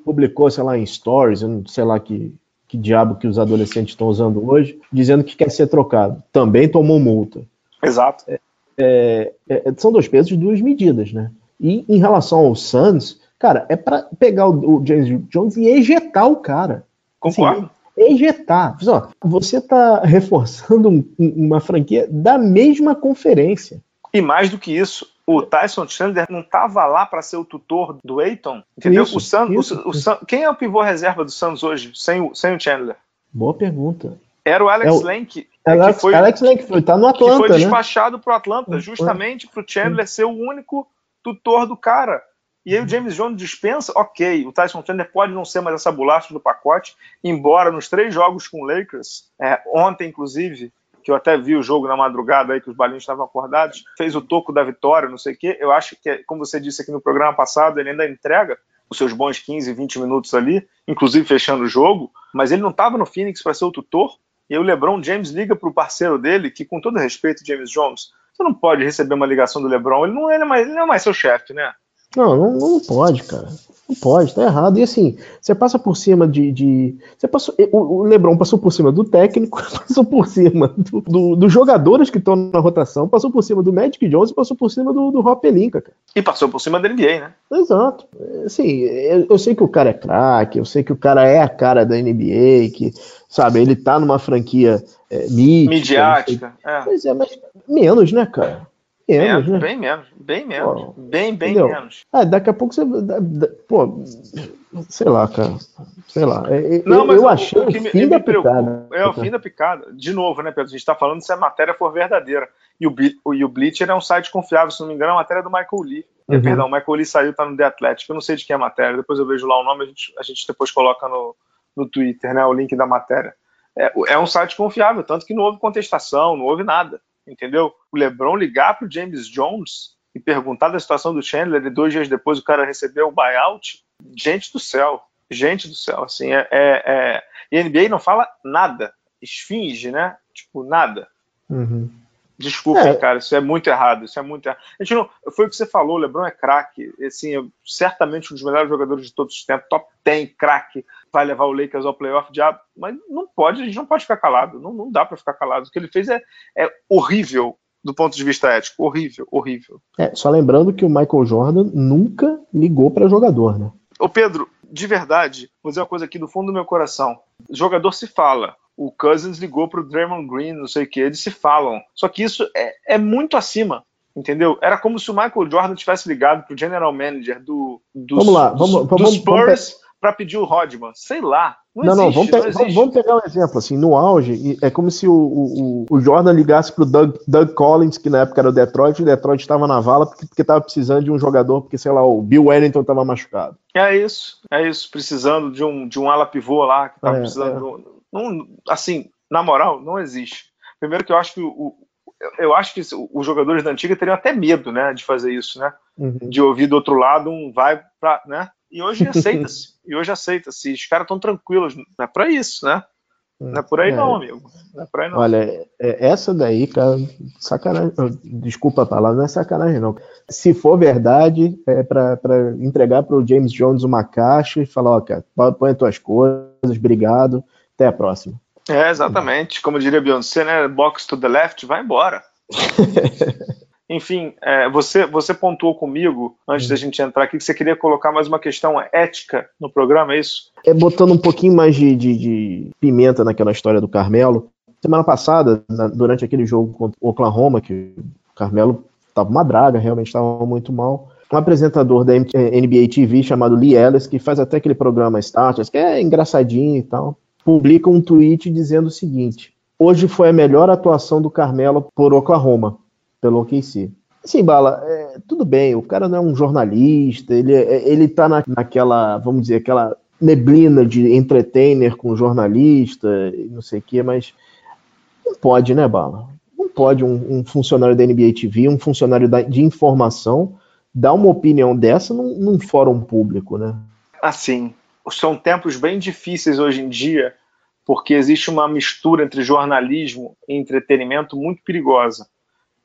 publicou, sei lá, em stories, sei lá que, que diabo que os adolescentes estão usando hoje, dizendo que quer ser trocado. Também tomou multa. Exato. É, é, é, são dois pesos e duas medidas, né? E em relação ao Suns, cara, é para pegar o, o, James Jones e ejetar o cara. Concordo. Assim, ejetar. Você está reforçando um, uma franquia da mesma conferência. E mais do que isso, o Tyson Chandler não estava lá para ser o tutor do Aiton, entendeu? Isso, o Sun, isso, o, o Sun, quem é o pivô reserva do Suns hoje, sem o, sem o Chandler? Boa pergunta. Era o Alex é o, Lenk. Alex, que foi, Alex Lenk foi, tá no Atlanta, que foi despachado né? para o Atlanta, justamente para o Chandler ser o único tutor do cara. E aí o James Jones dispensa, ok, o Tyson Chandler pode não ser mais essa bolacha do pacote, embora nos três jogos com o Lakers, é, ontem inclusive, que eu até vi o jogo na madrugada aí, que os balinhos estavam acordados, fez o toco da vitória, não sei o quê, eu acho que, como você disse aqui no programa passado, ele ainda entrega os seus bons 15, 20 minutos ali, inclusive fechando o jogo, mas ele não estava no Phoenix para ser o tutor, e aí o LeBron James liga para o parceiro dele, que com todo respeito, James Jones, você não pode receber uma ligação do LeBron, ele não, ele é mais, ele não é mais seu chefe, né? Não, não, não pode, cara. Não pode, tá errado. E assim, você passa por cima de. de você passou, o, o Lebron passou por cima do técnico, [laughs] passou por cima dos do, do jogadores que estão na rotação, passou por cima do Magic Jones e passou por cima do, do Rob Pelinka, cara. E passou por cima da NBA, né? Exato. Assim, eu, eu sei que o cara é craque, eu sei que o cara é a cara da NBA, que, sabe, ele tá numa franquia é, mítica, midiática. É. Pois é, mas menos, né, cara? Menos, né? Bem menos, bem menos. Pô, bem, bem entendeu? menos. Ah, daqui a pouco você. Pô, sei lá, cara. Sei lá. É, é, Não, mas eu achei o, fim da picada. É o fim da picada. De novo, né, Pedro? A gente está falando se a matéria for verdadeira. E o, o, e o Bleacher é um site confiável, se não me engano, é uma matéria do Michael Lee. Uhum. Perdão, o Michael Lee saiu, tá no The Athletic. Eu não sei de quem é a matéria. Depois eu vejo lá o nome, a gente, a gente depois coloca no, no Twitter, né? O link da matéria. É, é um site confiável, tanto que não houve contestação, não houve nada entendeu? O LeBron ligar para o James Jones e perguntar da situação do Chandler e dois dias depois o cara recebeu o buyout, gente do céu, gente do céu, assim, é, é, é... e a NBA não fala nada, esfinge, né? Tipo, nada. Uhum. Desculpa, é. cara, isso é muito errado, isso é muito errado. A gente não, foi o que você falou, o LeBron é craque, assim, é certamente um dos melhores jogadores de todos os tempos, top 10, craque, vai levar o Lakers ao playoff, diabo, mas não pode, a gente não pode ficar calado, não, não dá para ficar calado. O que ele fez é, é horrível do ponto de vista ético, horrível, horrível. É, só lembrando que o Michael Jordan nunca ligou para jogador, né? Ô Pedro, de verdade, vou dizer uma coisa aqui do fundo do meu coração. jogador se fala, o Cousins ligou para o Draymond Green, não sei o que, eles se falam. Só que isso é, é muito acima, entendeu? Era como se o Michael Jordan tivesse ligado para o general manager do, dos, vamos lá, vamos, Spurs vamos, para pedir o Rodman. Sei lá. Não, não, existe, não, vamos, pe não vamos, pegar um exemplo. Assim, no auge, é como se o, o, o Jordan ligasse para o Doug, Doug, Collins, que na época era o Detroit, e o Detroit estava na vala porque estava precisando de um jogador, porque, sei lá, o Bill Wellington estava machucado. É isso, é isso. Precisando de um, de um ala pivô lá, que estava é, precisando. É. Não, assim, na moral, não existe. Primeiro que eu acho que o, eu acho que os jogadores da antiga teriam até medo, né, de fazer isso, né? Uhum. De ouvir do outro lado um vai para, né? E hoje aceita-se. e hoje aceita-se. Os caras estão tranquilos. Não é para isso, né? Não é por aí é. não, amigo. Não é por aí não. Olha, é, essa daí, cara, sacanagem. Desculpa a palavra, não é sacanagem, não. Se for verdade, é para entregar para o James Jones uma caixa e falar, ó, cara, põe as tuas coisas, obrigado, até a próxima. É, exatamente. Como diria Beyoncé, né? Box to the left, vai embora. [laughs] Enfim, é, você, você pontuou comigo, antes da gente entrar aqui, que você queria colocar mais uma questão ética no programa, é isso? É botando um pouquinho mais de, de, de pimenta naquela história do Carmelo. Semana passada, na, durante aquele jogo contra o Oklahoma, que o Carmelo estava uma draga, realmente estava muito mal. Um apresentador da NBA TV chamado Lee Ellis, que faz até aquele programa Starters, que é engraçadinho e tal, publica um tweet dizendo o seguinte: Hoje foi a melhor atuação do Carmelo por Oklahoma pelo OKC. Sim, Bala, é, tudo bem, o cara não é um jornalista, ele, é, ele tá na, naquela, vamos dizer, aquela neblina de entertainer com jornalista e não sei o quê, mas não pode, né, Bala? Não pode um, um funcionário da NBA TV, um funcionário da, de informação, dar uma opinião dessa num, num fórum público, né? Assim, são tempos bem difíceis hoje em dia, porque existe uma mistura entre jornalismo e entretenimento muito perigosa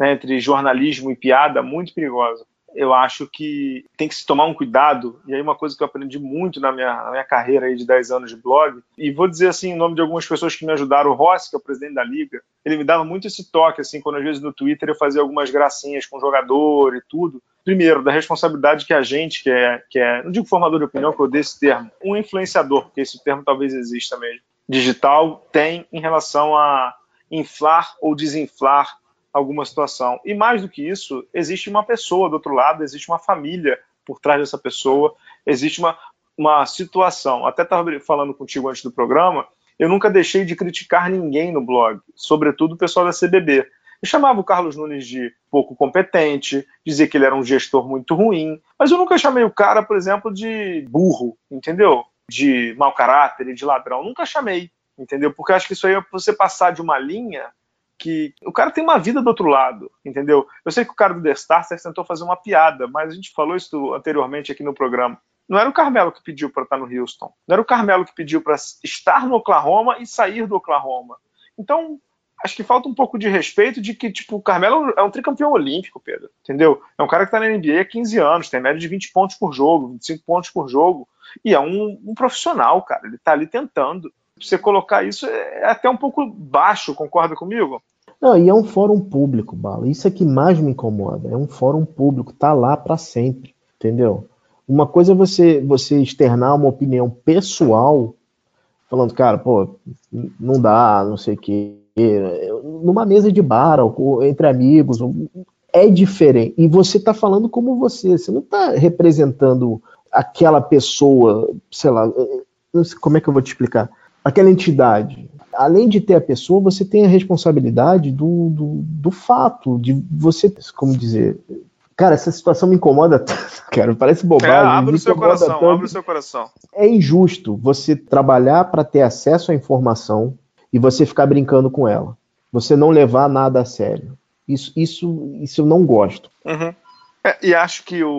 né, entre jornalismo e piada muito perigosa. eu acho que tem que se tomar um cuidado, e aí uma coisa que eu aprendi muito na minha, na minha carreira aí de 10 anos de blog, e vou dizer assim em nome de algumas pessoas que me ajudaram, o Rossi, que é o presidente da liga, ele me dava muito esse toque, assim, quando às vezes no Twitter eu fazia algumas gracinhas com o jogador e tudo. Primeiro, da responsabilidade que a gente, que é, que é não digo formador de opinião, que eu dei esse termo, um influenciador, porque esse termo talvez exista mesmo, digital, tem em relação a inflar ou desinflar alguma situação. E mais do que isso, existe uma pessoa do outro lado, existe uma família por trás dessa pessoa, existe uma, uma situação. Até estava falando contigo antes do programa, eu nunca deixei de criticar ninguém no blog, sobretudo o pessoal da CBB. Eu chamava o Carlos Nunes de pouco competente, dizia que ele era um gestor muito ruim, mas eu nunca chamei o cara, por exemplo, de burro, entendeu? De mau caráter e de ladrão. Nunca chamei, entendeu? Porque acho que isso aí é você passar de uma linha que o cara tem uma vida do outro lado, entendeu? Eu sei que o cara do The Stars tentou fazer uma piada, mas a gente falou isso anteriormente aqui no programa. Não era o Carmelo que pediu para estar no Houston. Não era o Carmelo que pediu para estar no Oklahoma e sair do Oklahoma. Então, acho que falta um pouco de respeito de que, tipo, o Carmelo é um tricampeão olímpico, Pedro. Entendeu? É um cara que está na NBA há 15 anos, tem média de 20 pontos por jogo, 25 pontos por jogo. E é um, um profissional, cara. Ele está ali tentando. Você colocar isso é até um pouco baixo, concorda comigo? Não, e é um fórum público, Bala. Isso é que mais me incomoda. É um fórum público, tá lá para sempre, entendeu? Uma coisa é você, você externar uma opinião pessoal, falando, cara, pô, não dá, não sei o quê. Numa mesa de bar, entre amigos, é diferente. E você tá falando como você, você não tá representando aquela pessoa, sei lá, não sei como é que eu vou te explicar, aquela entidade além de ter a pessoa, você tem a responsabilidade do, do, do fato, de você, como dizer, Cara, essa situação me incomoda [laughs] tanto, cara. Parece bobagem. É, abre o seu coração, tanto. abre o seu coração. É injusto você trabalhar para ter acesso à informação e você ficar brincando com ela. Você não levar nada a sério. Isso, isso, isso eu não gosto. Uhum. É, e acho que o,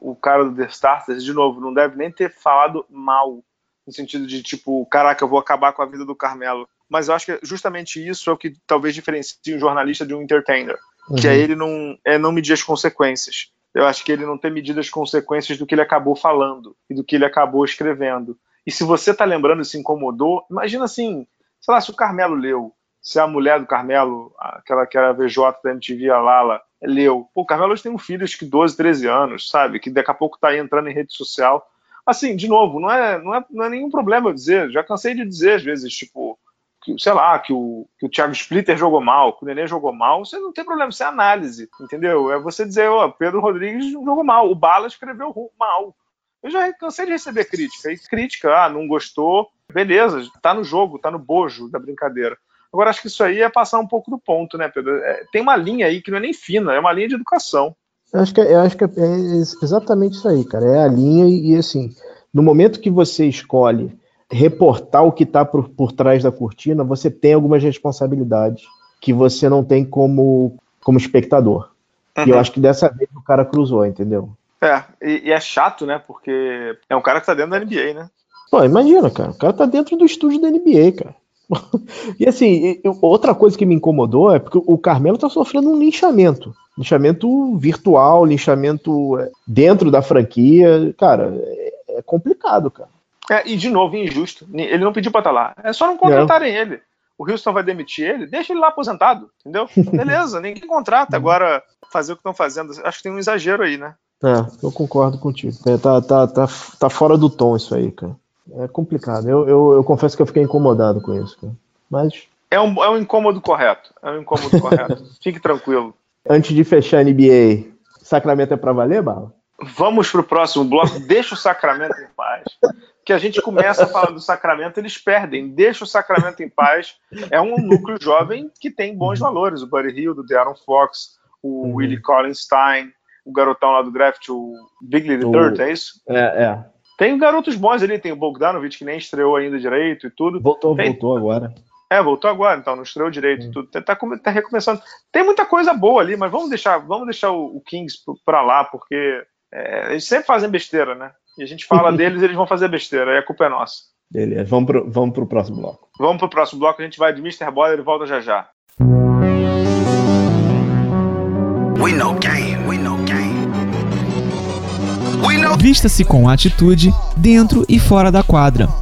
o, o, cara do The Starters, de novo, não deve nem ter falado mal. No sentido de, tipo, caraca, eu vou acabar com a vida do Carmelo mas eu acho que justamente isso é o que talvez diferencie um jornalista de um entertainer, uhum. que é ele não, é não medir as consequências. Eu acho que ele não tem medido as consequências do que ele acabou falando e do que ele acabou escrevendo. E se você está lembrando e se incomodou, imagina assim, sei lá, se o Carmelo leu, se a mulher do Carmelo, aquela que era VJ da MTV, a Lala, leu. Pô, o Carmelo hoje tem um filho, acho que 12, 13 anos, sabe? Que daqui a pouco está entrando em rede social. Assim, de novo, não é, não é, não é nenhum problema eu dizer, já cansei de dizer às vezes, tipo, que, sei lá, que o, que o Thiago Splitter jogou mal, que o Nenê jogou mal, você não tem problema, isso é análise, entendeu? É você dizer, ó, Pedro Rodrigues jogou mal, o Bala escreveu mal. Eu já cansei de receber crítica. E crítica, ah, não gostou, beleza, tá no jogo, tá no bojo da brincadeira. Agora, acho que isso aí é passar um pouco do ponto, né, Pedro? É, tem uma linha aí que não é nem fina, é uma linha de educação. Eu acho que, é, eu acho que é, é exatamente isso aí, cara. É a linha e, e assim, no momento que você escolhe reportar o que está por, por trás da cortina, você tem algumas responsabilidades que você não tem como, como espectador. Uhum. E eu uhum. acho que dessa vez o cara cruzou, entendeu? É, e, e, é chato, né? Porque é um cara que tá dentro da NBA, né? Pô, imagina, cara. O cara tá dentro do estúdio da NBA, cara. [laughs] e assim, outra coisa que me incomodou é porque o Carmelo tá sofrendo um linchamento. Linchamento virtual, linchamento é, dentro da franquia. Cara, é, é complicado, cara. É, e de novo, injusto. Ele não pediu para estar tá lá. É só não contratarem não. ele. O Houston vai demitir ele, deixa ele lá aposentado, entendeu? [laughs] Beleza, ninguém contrata. Agora, fazer o que estão fazendo, acho que tem um exagero aí, né? É, eu concordo contigo. É, tá, tá, tá, tá fora do tom isso aí, cara. É complicado. Eu, eu, eu confesso que eu fiquei incomodado com isso, cara. Mas. É um, é um incômodo correto. É um incômodo correto. [laughs] Fique tranquilo. Antes de fechar a NBA, Sacramento é pra valer, Bala? Vamos pro próximo bloco. Deixa o Sacramento em paz [laughs] que a gente começa falando do Sacramento, eles perdem. Deixa o Sacramento em paz. É um núcleo jovem que tem bons valores. O Buddy Hill, do De'Aaron Fox, o uhum. Willie Collinstein, o garotão lá do draft, o Bigley the Third, é isso? É, é. Tem garotos bons ali, tem o Bogdanovich, que nem estreou ainda direito e tudo. Voltou, tem... voltou agora. É, voltou agora, então, não estreou direito. Uhum. Tudo. Tá, tá, tá, recomeçando. Tem muita coisa boa ali, mas vamos deixar, vamos deixar o, o Kings para lá, porque é, eles sempre fazem besteira, né? E a gente fala [laughs] deles, eles vão fazer besteira, aí a culpa é nossa. Beleza, vamos pro, vamos pro próximo bloco. Vamos pro próximo bloco, a gente vai de Mr. Boiler e volta já já. We know game, we know game. Vista-se com atitude dentro e fora da quadra.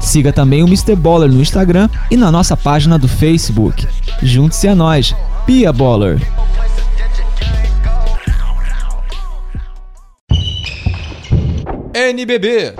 Siga também o Mr. Baller no Instagram e na nossa página do Facebook. Junte-se a nós, Pia Baller. NBB.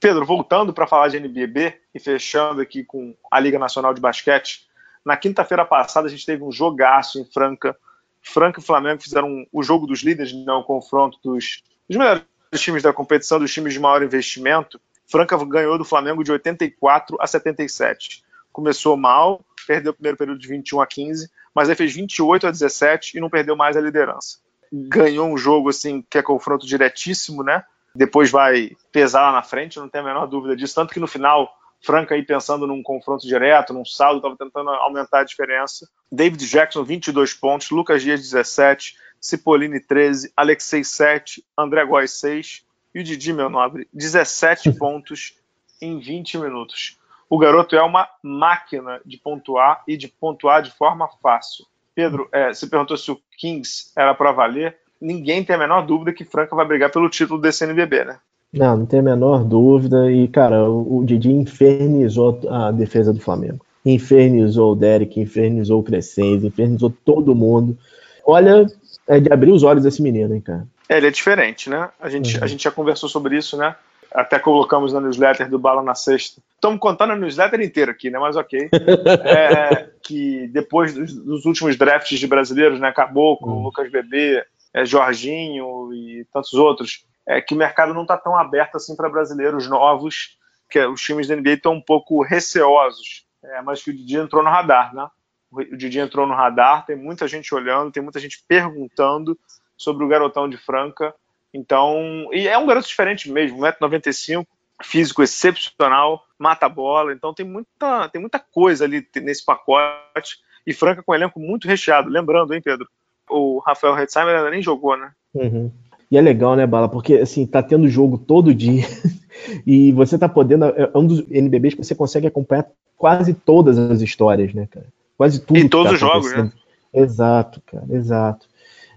Pedro, voltando para falar de NBB e fechando aqui com a Liga Nacional de Basquete, na quinta-feira passada a gente teve um jogaço em Franca. Franca e Flamengo fizeram o jogo dos líderes, não o confronto dos, dos melhores times da competição, dos times de maior investimento. Franca ganhou do Flamengo de 84 a 77. Começou mal, perdeu o primeiro período de 21 a 15, mas aí fez 28 a 17 e não perdeu mais a liderança ganhou um jogo assim que é confronto diretíssimo, né? Depois vai pesar lá na frente, não tem a menor dúvida disso. Tanto que no final, Franca aí pensando num confronto direto, num saldo, estava tentando aumentar a diferença. David Jackson, 22 pontos, Lucas Dias, 17, Cipollini, 13, Alexei, 7, André Góes, 6 e o Didi, meu nobre, 17 [laughs] pontos em 20 minutos. O garoto é uma máquina de pontuar e de pontuar de forma fácil. Pedro, é, você perguntou se o Kings era para valer. Ninguém tem a menor dúvida que Franca vai brigar pelo título desse NBB, né? Não, não tem a menor dúvida. E, cara, o, o Didi infernizou a defesa do Flamengo. Infernizou o Derek, infernizou o Crescenzi, infernizou todo mundo. Olha, é de abrir os olhos desse menino, hein, cara. É, ele é diferente, né? A gente, uhum. a gente já conversou sobre isso, né? até colocamos na newsletter do Bala na Sexta. Estamos contando a newsletter inteira aqui, né? Mas ok. [laughs] É, que depois dos, dos, últimos drafts de brasileiros, né? Caboclo, hum. Lucas Bebê, é, Jorginho e tantos outros, é que o mercado não está tão aberto assim para brasileiros novos, que os times da NBA estão um pouco receosos. É, mas que o Didi entrou no radar, né? O Didi entrou no radar, tem muita gente olhando, tem muita gente perguntando sobre o garotão de Franca. Então, e é um garoto diferente mesmo, 1,95m, físico excepcional, mata a bola, então tem muita, tem muita coisa ali nesse pacote. E Franca com um elenco muito recheado. Lembrando, hein, Pedro? O Rafael Hetzheimer ainda nem jogou, né? Uhum. E é legal, né, Bala? Porque assim, tá tendo jogo todo dia [laughs] e você tá podendo. É um dos NBBs que você consegue acompanhar quase todas as histórias, né, cara? Quase tudo. E todos tá os jogos, né? Exato, cara, exato.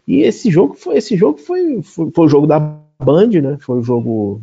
E esse jogo foi esse jogo foi, foi, foi o jogo da Band, né? Foi o jogo.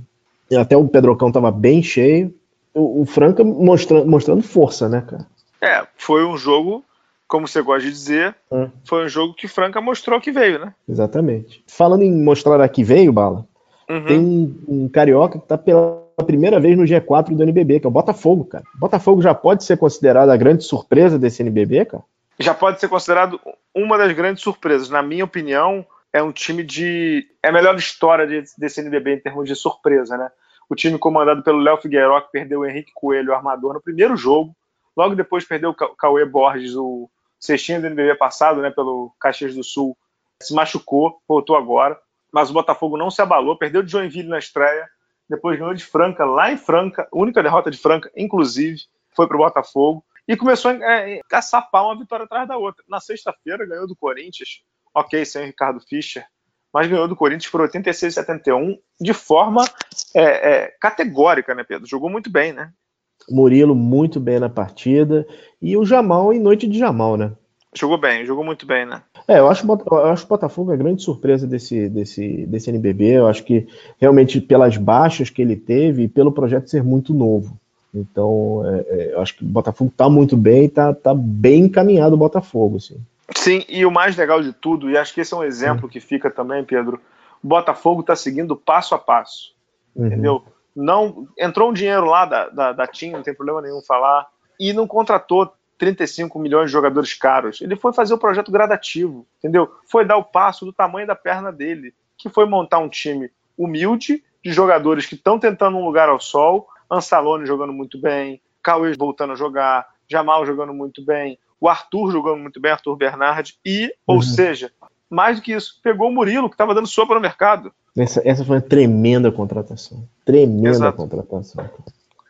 Até o Pedrocão tava bem cheio. O, o Franca mostrando, mostrando força, né, cara? É, foi um jogo, como você gosta de dizer, é. foi um jogo que Franca mostrou que veio, né? Exatamente. Falando em mostrar aqui veio, Bala, uhum. tem um, um, carioca que tá pela primeira vez no G4 do NBB, que é o Botafogo, cara. O Botafogo já pode ser considerado a grande surpresa desse NBB, cara? já pode ser considerado uma das grandes surpresas. Na minha opinião, é um time de. É a melhor história desse NBB em termos de surpresa, né? O time comandado pelo Léo Figueiró, que perdeu o Henrique Coelho, o armador, no primeiro jogo. Logo depois perdeu o Cauê Borges, o cestinho do NBB passado, né? Pelo Caxias do Sul. Se machucou, voltou agora. Mas o Botafogo não se abalou, perdeu de Joinville na estreia. Depois ganhou de Franca, lá em Franca. Única derrota de Franca, inclusive, foi para o Botafogo e começou a é, caçapar uma vitória atrás da outra. Na sexta-feira ganhou do Corinthians, ok, sem o Ricardo Fischer, mas ganhou do Corinthians por 86 71 de forma é, é, categórica, né, Pedro? Jogou muito bem, né? Murilo muito bem na partida e o Jamal em noite de Jamal, né? Jogou bem, jogou muito bem, né? É, eu acho, eu acho o Botafogo a grande surpresa desse, desse, desse NBB. Eu acho que realmente pelas baixas que ele teve e pelo projeto ser muito novo. Então, é, é, eu acho que o Botafogo está muito bem, está tá bem encaminhado o Botafogo, assim. Sim, e o mais legal de tudo, e acho que esse é um exemplo uhum. que fica também, Pedro, o Botafogo está seguindo passo a passo, uhum. entendeu? Não entrou um dinheiro lá da, da, da TIM, não tem problema nenhum falar, e não contratou 35 milhões de jogadores caros. Ele foi fazer o projeto gradativo, entendeu? Foi dar o passo do tamanho da perna dele, que foi montar um time humilde de jogadores que estão tentando um lugar ao sol, Ansalone jogando muito bem, Cauê voltando a jogar, Jamal jogando muito bem, o Arthur jogando muito bem, Arthur Bernardi, e, ou uhum. seja, mais do que isso, pegou o Murilo, que estava dando sopa no mercado. Essa, essa foi uma tremenda contratação. Tremenda Exato. contratação.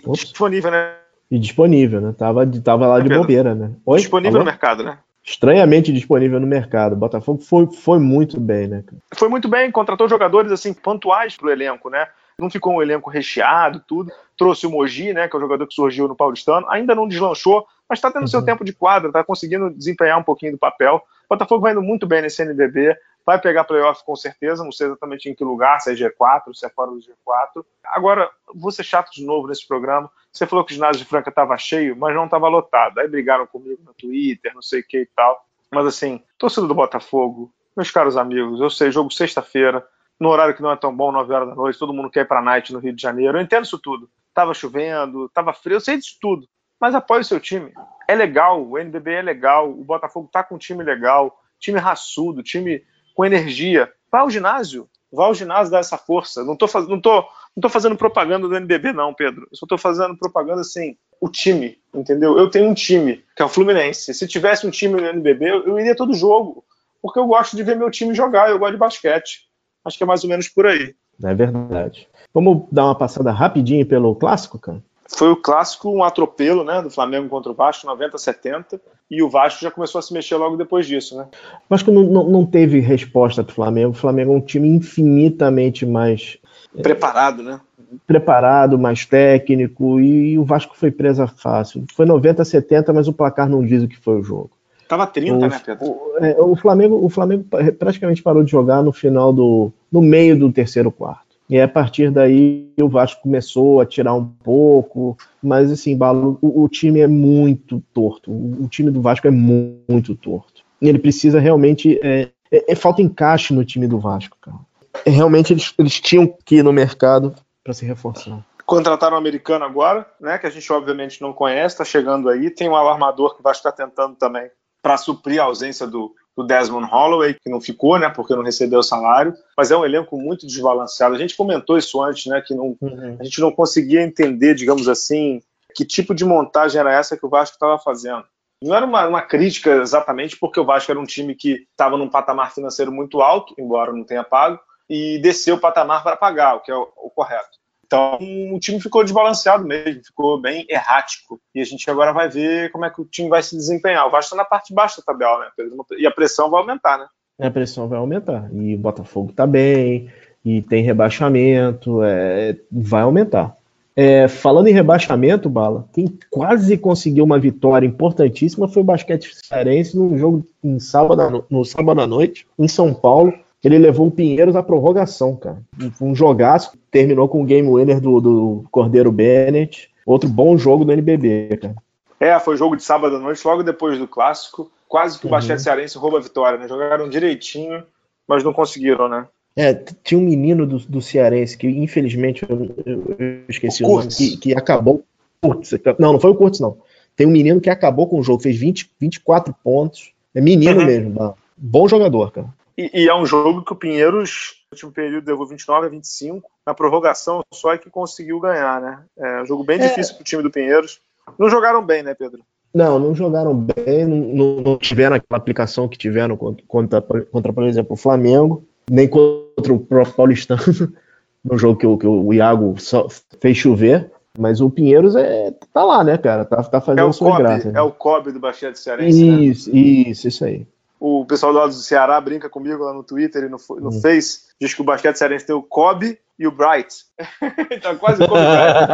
Ops. Disponível, né? E disponível, né? Tava, tava lá de bobeira, né? Oi? Disponível Alô? no mercado, né? Estranhamente disponível no mercado. Botafogo foi, foi muito bem, né? Foi muito bem, contratou jogadores assim pontuais para o elenco, né? Não ficou um elenco recheado, tudo. Trouxe o Mogi, né? Que é o jogador que surgiu no Paulistano. Ainda não deslanchou, mas está tendo seu Uhum. tempo de quadra, está conseguindo desempenhar um pouquinho do papel. O Botafogo vai indo muito bem nesse NBB. Vai pegar playoff com certeza, não sei exatamente em que lugar, se é G4, se é fora do G4. Agora, vou ser chato de novo nesse programa. Você falou que o ginásio de Franca estava cheio, mas não estava lotado. Aí brigaram comigo no Twitter, não sei o que e tal. Mas assim, torcida do Botafogo, meus caros amigos, eu sei, jogo sexta-feira, no horário que não é tão bom, 9 horas da noite, todo mundo quer ir pra night no Rio de Janeiro. Eu entendo isso tudo. Tava chovendo, tava frio, eu sei disso tudo. Mas apoie o seu time. É legal, o NBB é legal, o Botafogo tá com um time legal, time raçudo, time com energia. Vá ao ginásio, vá ao ginásio dar essa força. Não faz... não tô, não tô fazendo propaganda do NBB, não, Pedro. Eu só tô fazendo propaganda assim, o time, entendeu? Eu tenho um time, que é o Fluminense. Se tivesse um time no NBB, eu, eu iria todo jogo, porque eu gosto de ver meu time jogar, eu gosto de basquete. Acho que é mais ou menos por aí. É verdade. Vamos dar uma passada rapidinho pelo clássico, cara? Foi o clássico, um atropelo, né, do Flamengo contra o Vasco, 90 a 70, e o Vasco já começou a se mexer logo depois disso, né? O Vasco não, não, não teve resposta do Flamengo. O Flamengo é um time infinitamente mais Preparado, né? preparado, mais técnico, e o Vasco foi presa fácil. Foi 90 a 70, mas o placar não diz o que foi o jogo. Tava 30, o, né, Pedro? o, é, o Flamengo, o Flamengo praticamente parou de jogar no final do. no meio do terceiro quarto. E a partir daí o Vasco começou a tirar um pouco, mas assim, Balo, o, o time é muito torto. O, o time do Vasco é mu- muito torto. E ele precisa realmente. É, é- é falta encaixe no time do Vasco, cara. É, realmente eles, eles tinham que ir no mercado para se reforçar. Contrataram um americano agora, né? Que a gente obviamente não conhece, tá chegando aí. Tem um alarmador que o Vasco tá tentando também para suprir a ausência do, do Desmond Holloway, que não ficou, né? Porque não recebeu o salário. Mas é um elenco muito desbalanceado. A gente comentou isso antes, né? Que não, a gente não conseguia entender, digamos assim, que tipo de montagem era essa que o Vasco estava fazendo. Não era uma, uma crítica exatamente porque o Vasco era um time que estava num patamar financeiro muito alto, embora não tenha pago, e desceu o patamar para pagar, o que é o, o correto. Então o time ficou desbalanceado mesmo, ficou bem errático. E a gente agora vai ver como é que o time vai se desempenhar. O Vasco está na parte baixa da tabela, né? E a pressão vai aumentar, né? a pressão vai aumentar. E o Botafogo tá bem, e tem rebaixamento, é, vai aumentar. É, falando em rebaixamento, Bala, quem quase conseguiu uma vitória importantíssima foi o Basquete Cearense num jogo em sábado, no sábado à noite, em São Paulo. Ele levou o Pinheiros à prorrogação, cara. Um jogaço, terminou com o game winner do, do Cordeiro Bennett. Outro bom jogo do NBB, cara. É, foi jogo de sábado à noite, logo depois do clássico. Quase que o Uhum. Cearense rouba a vitória, né? Jogaram direitinho, mas não conseguiram, né? É, tinha um menino do, do Cearense que, infelizmente, eu, eu- esqueci O o, nome, que, que acabou. Kurtz, não, não foi o Curtis, não. Tem um menino que acabou com o jogo, fez 20, 24 pontos. É menino Uhum. mesmo, tá? bom jogador, cara. E, e é um jogo que o Pinheiros, no último período, levou 29 a 25. Na prorrogação, só é que conseguiu ganhar, né? É um jogo bem É. difícil pro time do Pinheiros. Não jogaram bem, né, Pedro? Não, não jogaram bem, não, não- tiveram aquela aplicação que tiveram contra, contra, por exemplo, o Flamengo, nem contra o próprio Paulistano, [laughs] no jogo que, o- que o Iago só fez chover. Mas o Pinheiros é, tá lá, né, cara? Tá, tá É fazendo o suas Kobe, graças. né? é o Kobe do Basquete Cearense, né? Isso, isso, isso aí. O pessoal do lado do Ceará brinca comigo lá no Twitter e no, no Hum. Face, diz que o Basquete Cearense tem o Kobe e o Bright. [laughs] então, quase o Kobe Bryant.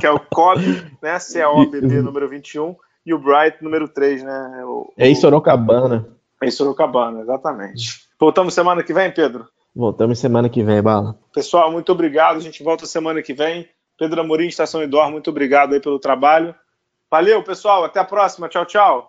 que é o Kobe, né? [laughs] C-O-B-B, número 21, e o Bright, número 3, né? O, É em Sorocabana. Em Sorocabana, exatamente. Voltamos semana que vem, Pedro? Voltamos semana que vem, Bala. Pessoal, muito obrigado. A gente volta semana que vem. Pedro Amorim, Estação Idor, muito obrigado aí pelo trabalho. Valeu, pessoal. Até a próxima. Tchau, tchau.